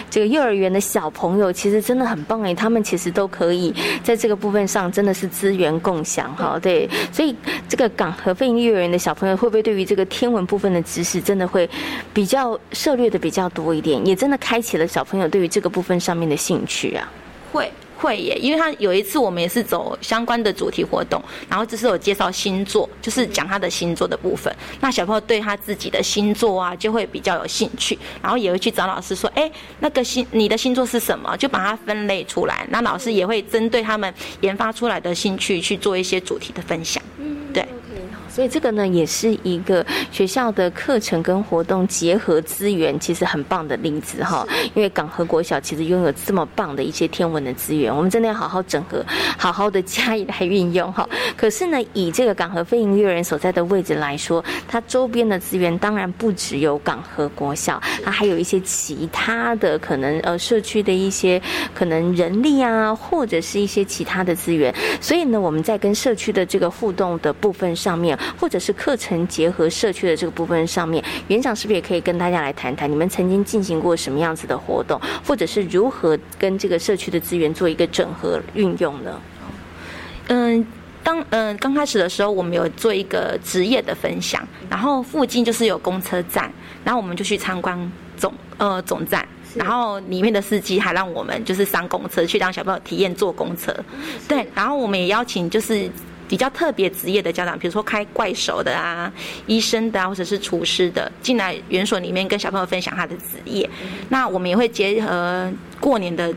这个幼儿园的小朋友其实真的很棒哎，他们其实都可以在这个部分上真的是资源共享哈。对，所以这个港和飞鹰幼儿园的小朋友会不会对于这个天文部分的知识真的会比较涉猎的比较多一点，也真的开启了小朋友对于这个部分上面的兴趣啊？会。会耶，因为他有一次我们也是走相关的主题活动，然后只是有介绍星座，就是讲他的星座的部分。那小朋友对他自己的星座啊，就会比较有兴趣，然后也会去找老师说：“哎，那个星你的星座是什么？”就把它分类出来。那老师也会针对他们研发出来的兴趣去做一些主题的分享。嗯，所以这个呢，也是一个学校的课程跟活动结合资源，其实很棒的例子哈。因为港和国小其实拥有这么棒的一些天文的资源，我们真的要好好整合，好好的加以来运用哈。可是呢，以这个港和飞行幼儿园所在的位置来说，它周边的资源当然不只有港和国小，它还有一些其他的可能呃社区的一些可能人力啊，或者是一些其他的资源。所以呢，我们在跟社区的这个互动的部分上面。或者是课程结合社区的这个部分上面，园长是不是也可以跟大家来谈谈，你们曾经进行过什么样子的活动，或者是如何跟这个社区的资源做一个整合运用呢？嗯，当嗯刚开始的时候，我们有做一个职业的分享，然后附近就是有公车站，然后我们就去参观总呃总站，然后里面的司机还让我们就是上公车去让小朋友体验坐公车，对，然后我们也邀请就是。比较特别职业的家长，比如说开怪手的啊、医生的啊，或者是厨师的，进来园所里面跟小朋友分享他的职业。那我们也会结合过年的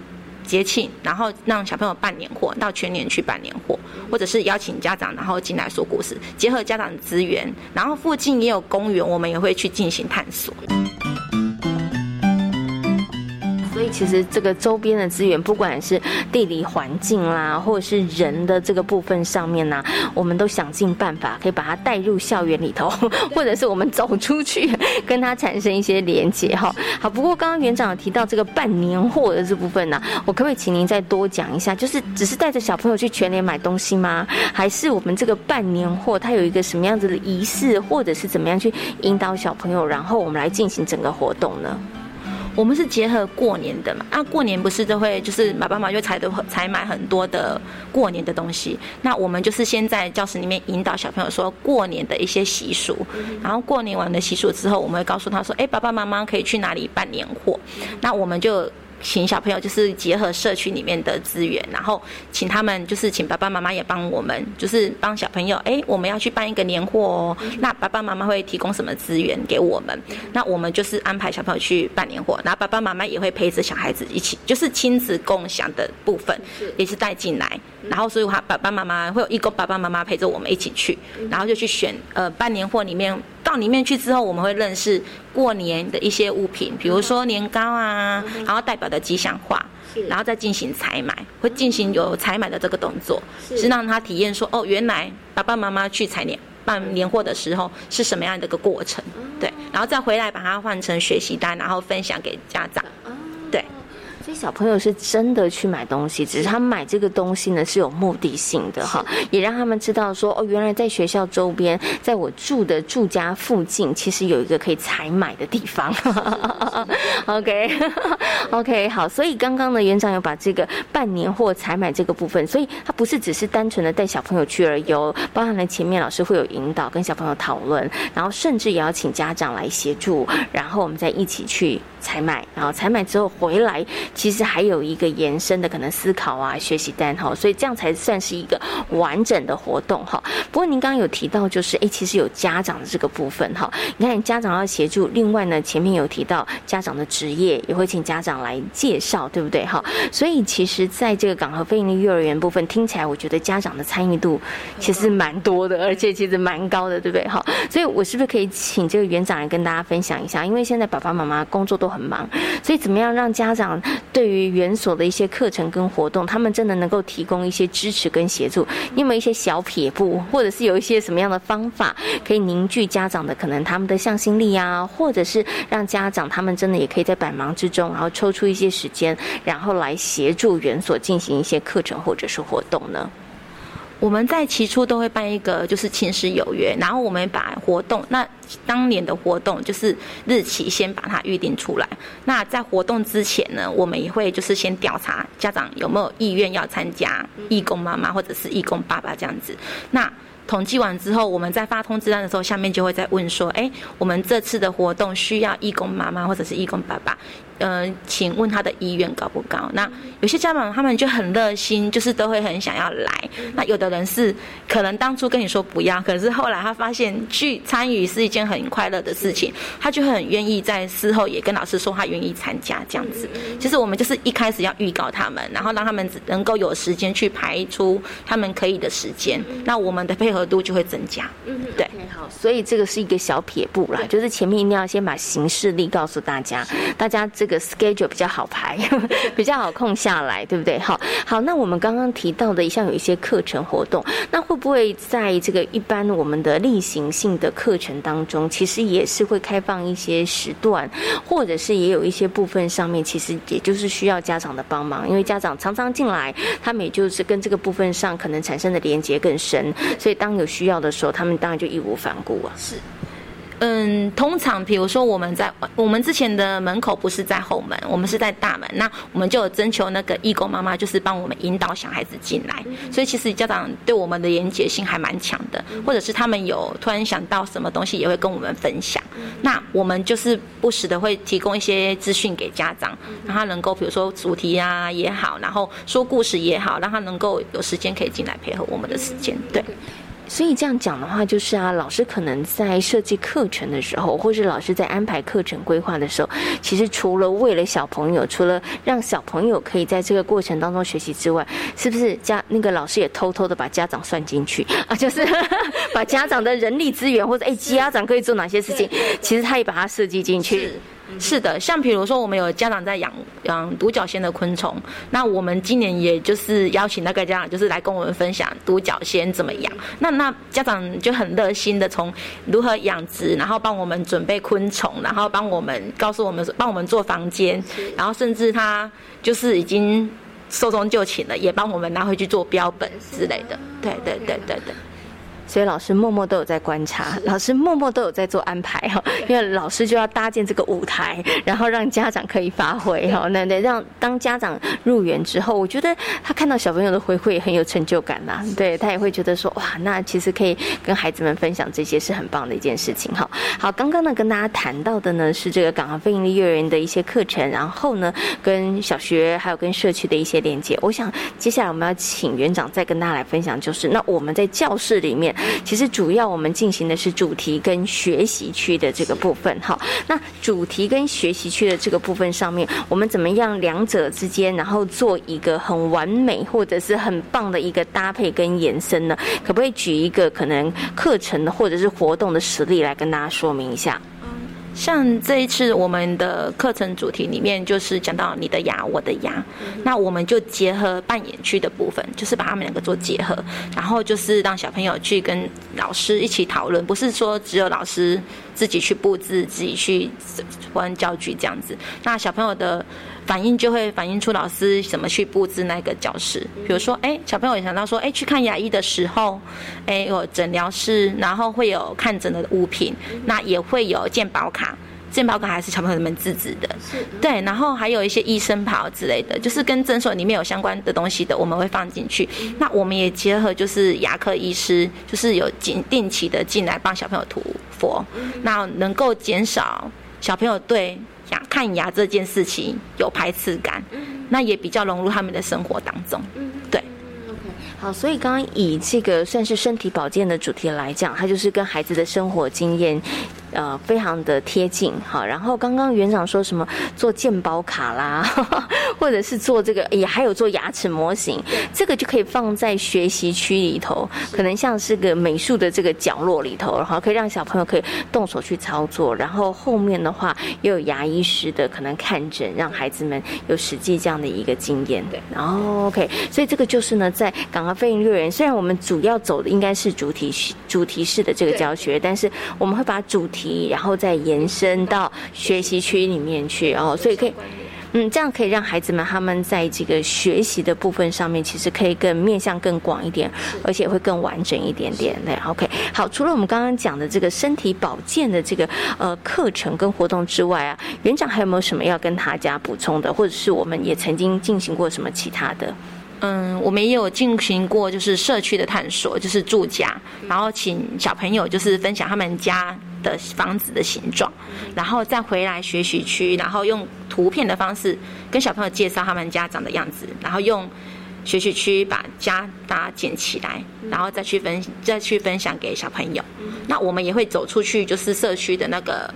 节庆，然后让小朋友办年货，到全年去办年货，或者是邀请家长然后进来说故事，结合家长的资源，然后附近也有公园，我们也会去进行探索。所以其实这个周边的资源，不管是地理环境啦，或者是人的这个部分上面呢，我们都想尽办法可以把它带入校园里头，或者是我们走出去跟它产生一些连接哈。好，不过刚刚园长有提到这个办年货的这部分呢，我可不可以请您再多讲一下？就是只是带着小朋友去全联买东西吗？还是我们这个办年货它有一个什么样子的仪式，或者是怎么样去引导小朋友，然后我们来进行整个活动呢？我们是结合过年的嘛，啊，过年不是都会就是爸爸妈妈就采都采买很多的过年的东西，那我们就是先在教室里面引导小朋友说过年的一些习俗，然后过年完的习俗之后，我们会告诉他说，哎，爸爸妈妈可以去哪里办年货，那我们就。请小朋友就是结合社区里面的资源，然后请他们就是请爸爸妈妈也帮我们，就是帮小朋友。哎，我们要去办一个年货哦，那爸爸妈妈会提供什么资源给我们？那我们就是安排小朋友去办年货，然后爸爸妈妈也会陪着小孩子一起，就是亲子共享的部分也是带进来。然后所以话爸爸妈妈会有一个爸爸妈妈陪着我们一起去，然后就去选呃办年货里面。到里面去之后，我们会认识过年的一些物品，比如说年糕啊，然后代表的吉祥话，然后再进行采买，会进行有采买的这个动作，是。让他体验说，哦，原来爸爸妈妈去采年办年货的时候是什么样的一个过程，对，然后再回来把它换成学习单，然后分享给家长。所以小朋友是真的去买东西，只是他买这个东西呢是有目的性的哈，也让他们知道说哦，原来在学校周边，在我住的住家附近，其实有一个可以采买的地方。OK，OK，好，所以刚刚呢，园长有把这个办年货采买这个部分，所以他不是只是单纯的带小朋友去而已，包含了前面老师会有引导跟小朋友讨论，然后甚至也要请家长来协助，然后我们再一起去。采买，然后采买之后回来，其实还有一个延伸的可能思考啊、学习单哈，所以这样才算是一个完整的活动哈。不过您刚刚有提到，就是哎，其实有家长的这个部分哈，你看家长要协助，另外呢，前面有提到家长的职业，也会请家长来介绍，对不对哈？所以其实在这个港和非营利幼儿园部分，听起来我觉得家长的参与度其实蛮多的，而且其实蛮高的，对不对哈？所以我是不是可以请这个园长来跟大家分享一下？因为现在爸爸妈妈工作都很忙，所以怎么样让家长对于园所的一些课程跟活动，他们真的能够提供一些支持跟协助？你有没有一些小撇步，或者是有一些什么样的方法，可以凝聚家长的可能他们的向心力啊，或者是让家长他们真的也可以在百忙之中，然后抽出一些时间，然后来协助园所进行一些课程或者是活动呢？我们在起初都会办一个，就是亲师有约，然后我们把活动，那当年的活动就是日期先把它预定出来。那在活动之前呢，我们也会就是先调查家长有没有意愿要参加，义工妈妈或者是义工爸爸这样子。那统计完之后，我们在发通知单的时候，下面就会再问说：，哎，我们这次的活动需要义工妈妈或者是义工爸爸。嗯，请问他的意愿高不高？那有些家长他们就很热心，就是都会很想要来。那有的人是可能当初跟你说不要，可是后来他发现去参与是一件很快乐的事情，他就很愿意在事后也跟老师说他愿意参加这样子。其实我们就是一开始要预告他们，然后让他们能够有时间去排出他们可以的时间，那我们的配合度就会增加。嗯，对，好，所以这个是一个小撇步啦，就是前面一定要先把形式力告诉大家，大家这个。个 schedule 比较好排，比较好空下来，对不对？好，好，那我们刚刚提到的，像有一些课程活动，那会不会在这个一般我们的例行性的课程当中，其实也是会开放一些时段，或者是也有一些部分上面，其实也就是需要家长的帮忙，因为家长常常进来，他们也就是跟这个部分上可能产生的连接更深，所以当有需要的时候，他们当然就义无反顾啊。是。嗯，通常比如说我们在我们之前的门口不是在后门，我们是在大门，那我们就有征求那个义工妈妈，就是帮我们引导小孩子进来。所以其实家长对我们的连结性还蛮强的，或者是他们有突然想到什么东西，也会跟我们分享。那我们就是不时的会提供一些资讯给家长，让他能够比如说主题啊也好，然后说故事也好，让他能够有时间可以进来配合我们的时间，对。所以这样讲的话，就是啊，老师可能在设计课程的时候，或是老师在安排课程规划的时候，其实除了为了小朋友，除了让小朋友可以在这个过程当中学习之外，是不是家那个老师也偷偷的把家长算进去 啊？就是把家长的人力资源或者哎家长可以做哪些事情，其实他也把它设计进去。是的，像比如说我们有家长在养养独角仙的昆虫，那我们今年也就是邀请那个家长，就是来跟我们分享独角仙怎么养。那那家长就很热心的从如何养殖，然后帮我们准备昆虫，然后帮我们告诉我们帮我们做房间，然后甚至他就是已经寿终就寝了，也帮我们拿回去做标本之类的。对对对对对。所以老师默默都有在观察，老师默默都有在做安排哈，因为老师就要搭建这个舞台，然后让家长可以发挥哈，那那让当家长入园之后，我觉得他看到小朋友的回馈很有成就感呐，对他也会觉得说哇，那其实可以跟孩子们分享这些是很棒的一件事情哈。好，刚刚呢跟大家谈到的呢是这个港航非营利幼儿园的一些课程，然后呢跟小学还有跟社区的一些连接，我想接下来我们要请园长再跟大家来分享，就是那我们在教室里面。其实主要我们进行的是主题跟学习区的这个部分，哈。那主题跟学习区的这个部分上面，我们怎么样两者之间，然后做一个很完美或者是很棒的一个搭配跟延伸呢？可不可以举一个可能课程或者是活动的实例来跟大家说明一下？像这一次我们的课程主题里面，就是讲到你的牙，我的牙，那我们就结合扮演区的部分，就是把他们两个做结合，然后就是让小朋友去跟老师一起讨论，不是说只有老师自己去布置、自己去玩教具这样子。那小朋友的反应就会反映出老师怎么去布置那个教室。比如说，哎，小朋友想到说，哎，去看牙医的时候，哎，有诊疗室，然后会有看诊的物品，那也会有健保卡。健保卡还是小朋友们自制的，是对，然后还有一些医生袍之类的，就是跟诊所里面有相关的东西的，我们会放进去。那我们也结合就是牙科医师，就是有定定期的进来帮小朋友涂佛，那能够减少小朋友对牙看牙这件事情有排斥感，那也比较融入他们的生活当中。对。好，所以刚刚以这个算是身体保健的主题来讲，它就是跟孩子的生活经验。呃，非常的贴近好。然后刚刚园长说什么做健保卡啦，或者是做这个，也还有做牙齿模型，这个就可以放在学习区里头，可能像是个美术的这个角落里头，然后可以让小朋友可以动手去操作。然后后面的话又有牙医师的可能看诊，让孩子们有实际这样的一个经验。对，然后 OK，所以这个就是呢，在港澳飞行幼儿园，虽然我们主要走的应该是主题主题式的这个教学，但是我们会把主题。然后再延伸到学习区里面去哦，所以可以，嗯，这样可以让孩子们他们在这个学习的部分上面，其实可以更面向更广一点，而且会更完整一点点。对，OK，好，除了我们刚刚讲的这个身体保健的这个呃课程跟活动之外啊，园长还有没有什么要跟大家补充的，或者是我们也曾经进行过什么其他的？嗯，我们也有进行过，就是社区的探索，就是住家，然后请小朋友就是分享他们家的房子的形状，然后再回来学习区，然后用图片的方式跟小朋友介绍他们家长的样子，然后用学习区把家搭建起来，然后再去分再去分享给小朋友。那我们也会走出去，就是社区的那个。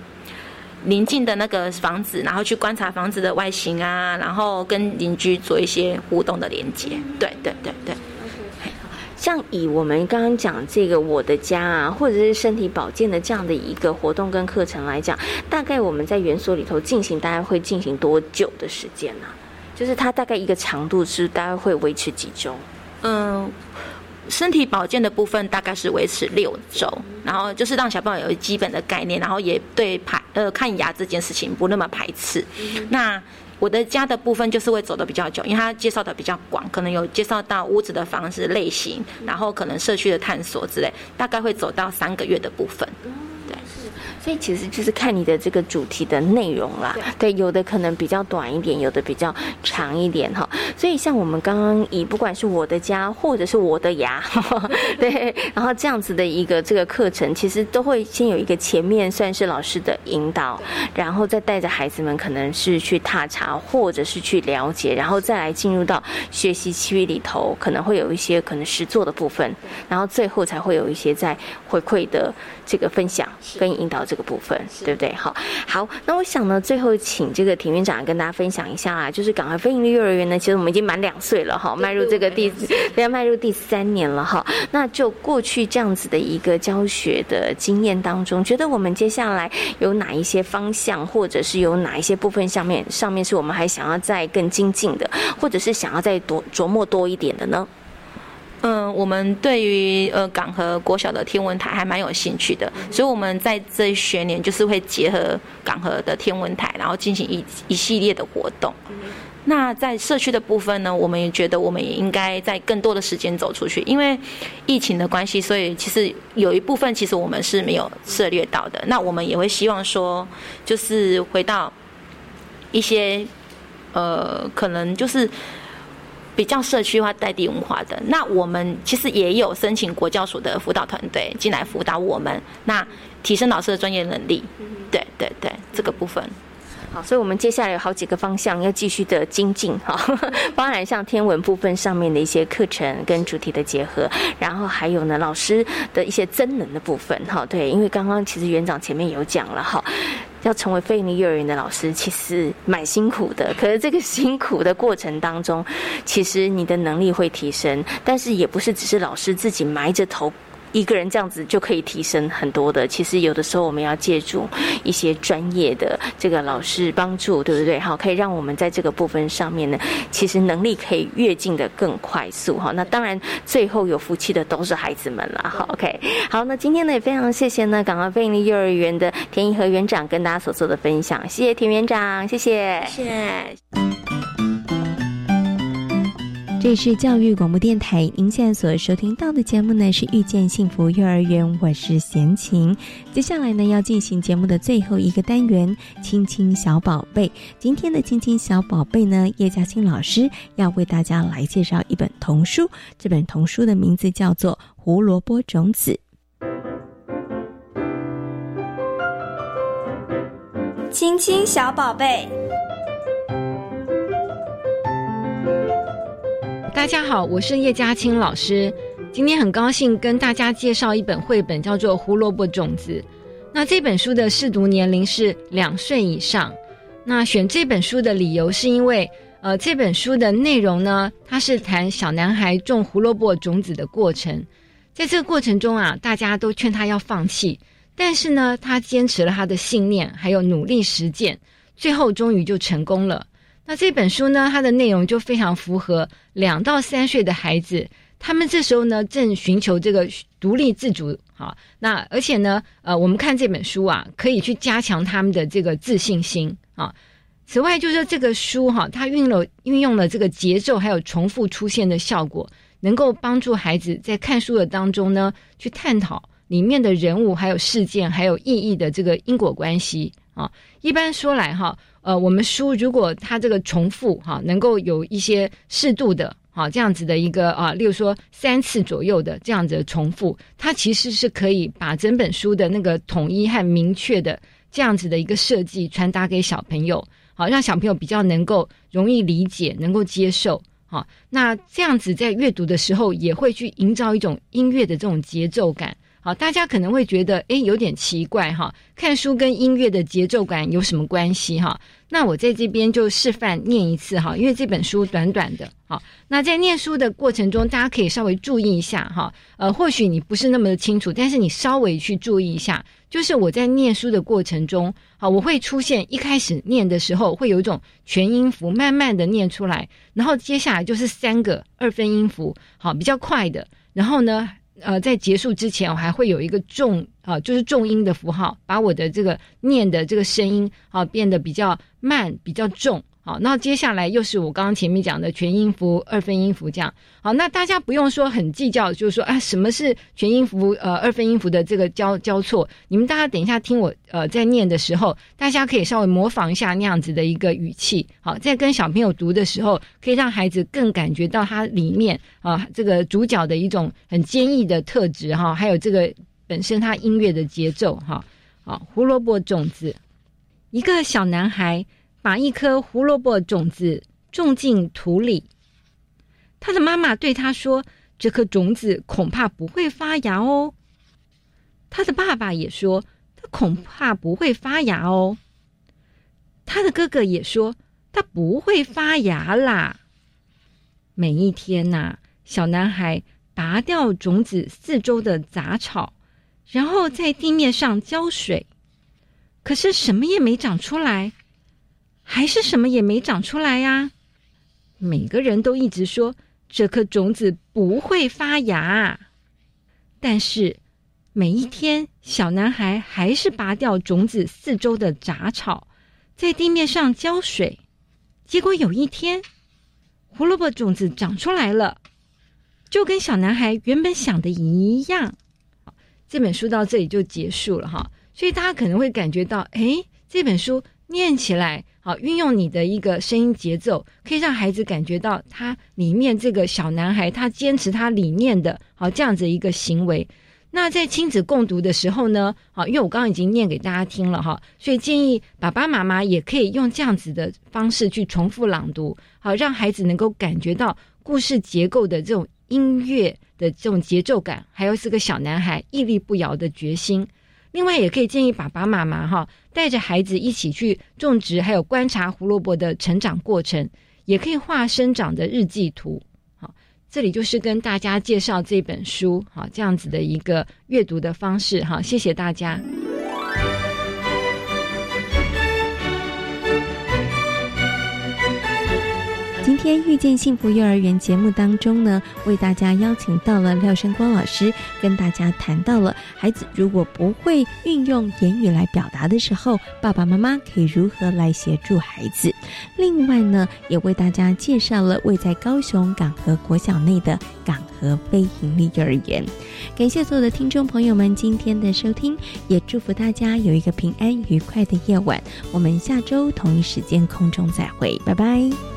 邻近的那个房子，然后去观察房子的外形啊，然后跟邻居做一些互动的连接。对对对对。像以我们刚刚讲这个我的家啊，或者是身体保健的这样的一个活动跟课程来讲，大概我们在园所里头进行，大概会进行多久的时间呢？就是它大概一个长度是大概会维持几周？嗯。身体保健的部分大概是维持六周，然后就是让小朋友有基本的概念，然后也对排呃看牙这件事情不那么排斥。那我的家的部分就是会走的比较久，因为他介绍的比较广，可能有介绍到屋子的房子类型，然后可能社区的探索之类，大概会走到三个月的部分。所以其实就是看你的这个主题的内容啦，对，有的可能比较短一点，有的比较长一点哈。所以像我们刚刚以不管是我的家或者是我的牙，对，然后这样子的一个这个课程，其实都会先有一个前面算是老师的引导，然后再带着孩子们可能是去踏查或者是去了解，然后再来进入到学习区域里头，可能会有一些可能实做的部分，然后最后才会有一些在回馈的这个分享跟引导这。个部分对不对？好，好，那我想呢，最后请这个田院长跟大家分享一下啊，就是港澳飞行的幼儿园呢，其实我们已经满两岁了哈，迈入这个第要迈入第三年了哈。那就过去这样子的一个教学的经验当中，觉得我们接下来有哪一些方向，或者是有哪一些部分上面上面是我们还想要再更精进的，或者是想要再多琢磨多一点的呢？嗯，我们对于呃港和国小的天文台还蛮有兴趣的，所以我们在这一学年就是会结合港和的天文台，然后进行一一系列的活动。那在社区的部分呢，我们也觉得我们也应该在更多的时间走出去，因为疫情的关系，所以其实有一部分其实我们是没有涉猎到的。那我们也会希望说，就是回到一些呃，可能就是。比较社区化、带地文化的，那我们其实也有申请国教所的辅导团队进来辅导我们，那提升老师的专业能力。对对对，这个部分。好，所以我们接下来有好几个方向要继续的精进哈，包含像天文部分上面的一些课程跟主题的结合，然后还有呢老师的一些增能的部分哈。对，因为刚刚其实园长前面有讲了哈。要成为费尼幼儿园的老师，其实蛮辛苦的。可是这个辛苦的过程当中，其实你的能力会提升，但是也不是只是老师自己埋着头。一个人这样子就可以提升很多的。其实有的时候我们要借助一些专业的这个老师帮助，对不对？好，可以让我们在这个部分上面呢，其实能力可以跃进的更快速哈。那当然最后有福气的都是孩子们了。好，OK，好，那今天呢也非常谢谢呢港澳飞利幼儿园的田一和园长跟大家所做的分享，谢谢田园长，谢谢，谢谢。这里是教育广播电台，您现在所收听到的节目呢是遇见幸福幼儿园，我是贤琴。接下来呢要进行节目的最后一个单元——亲亲小宝贝。今天的亲亲小宝贝呢，叶嘉欣老师要为大家来介绍一本童书，这本童书的名字叫做《胡萝卜种子》。亲亲小宝贝。大家好，我是叶嘉青老师。今天很高兴跟大家介绍一本绘本，叫做《胡萝卜种子》。那这本书的试读年龄是两岁以上。那选这本书的理由是因为，呃，这本书的内容呢，它是谈小男孩种胡萝卜种子的过程。在这个过程中啊，大家都劝他要放弃，但是呢，他坚持了他的信念，还有努力实践，最后终于就成功了。那这本书呢，它的内容就非常符合两到三岁的孩子，他们这时候呢正寻求这个独立自主，好，那而且呢，呃，我们看这本书啊，可以去加强他们的这个自信心啊。此外，就是这个书哈，它运了运用了这个节奏还有重复出现的效果，能够帮助孩子在看书的当中呢，去探讨里面的人物还有事件还有意义的这个因果关系啊。一般说来哈。呃，我们书如果它这个重复哈，能够有一些适度的哈这样子的一个啊，例如说三次左右的这样子的重复，它其实是可以把整本书的那个统一和明确的这样子的一个设计传达给小朋友，好让小朋友比较能够容易理解，能够接受。好，那这样子在阅读的时候也会去营造一种音乐的这种节奏感。好，大家可能会觉得，哎，有点奇怪哈。看书跟音乐的节奏感有什么关系哈？那我在这边就示范念一次哈，因为这本书短短的。好，那在念书的过程中，大家可以稍微注意一下哈。呃，或许你不是那么的清楚，但是你稍微去注意一下，就是我在念书的过程中，好，我会出现一开始念的时候会有一种全音符，慢慢的念出来，然后接下来就是三个二分音符，好，比较快的，然后呢。呃，在结束之前，我还会有一个重啊，就是重音的符号，把我的这个念的这个声音啊变得比较慢，比较重。好，那接下来又是我刚刚前面讲的全音符、二分音符这样。好，那大家不用说很计较，就是说啊，什么是全音符、呃二分音符的这个交交错？你们大家等一下听我呃在念的时候，大家可以稍微模仿一下那样子的一个语气。好，在跟小朋友读的时候，可以让孩子更感觉到它里面啊这个主角的一种很坚毅的特质哈，还有这个本身他音乐的节奏哈。好，胡萝卜种子，一个小男孩。把一颗胡萝卜种子种进土里，他的妈妈对他说：“这颗种子恐怕不会发芽哦。”他的爸爸也说：“他恐怕不会发芽哦。”他的哥哥也说：“他不会发芽啦。”每一天呐，小男孩拔掉种子四周的杂草，然后在地面上浇水，可是什么也没长出来。还是什么也没长出来呀！每个人都一直说这颗种子不会发芽，但是每一天，小男孩还是拔掉种子四周的杂草，在地面上浇水。结果有一天，胡萝卜种子长出来了，就跟小男孩原本想的一样。这本书到这里就结束了哈，所以大家可能会感觉到，哎，这本书念起来。好，运用你的一个声音节奏，可以让孩子感觉到他里面这个小男孩，他坚持他理念的，好这样子一个行为。那在亲子共读的时候呢，好，因为我刚刚已经念给大家听了哈，所以建议爸爸妈妈也可以用这样子的方式去重复朗读，好让孩子能够感觉到故事结构的这种音乐的这种节奏感，还有这个小男孩屹立不摇的决心。另外，也可以建议爸爸妈妈哈，带着孩子一起去种植，还有观察胡萝卜的成长过程，也可以画生长的日记图。好，这里就是跟大家介绍这本书，好这样子的一个阅读的方式。哈，谢谢大家。天遇见幸福幼儿园节目当中呢，为大家邀请到了廖生光老师，跟大家谈到了孩子如果不会运用言语来表达的时候，爸爸妈妈可以如何来协助孩子。另外呢，也为大家介绍了位在高雄港和国小内的港和非营利幼儿园。感谢所有的听众朋友们今天的收听，也祝福大家有一个平安愉快的夜晚。我们下周同一时间空中再会，拜拜。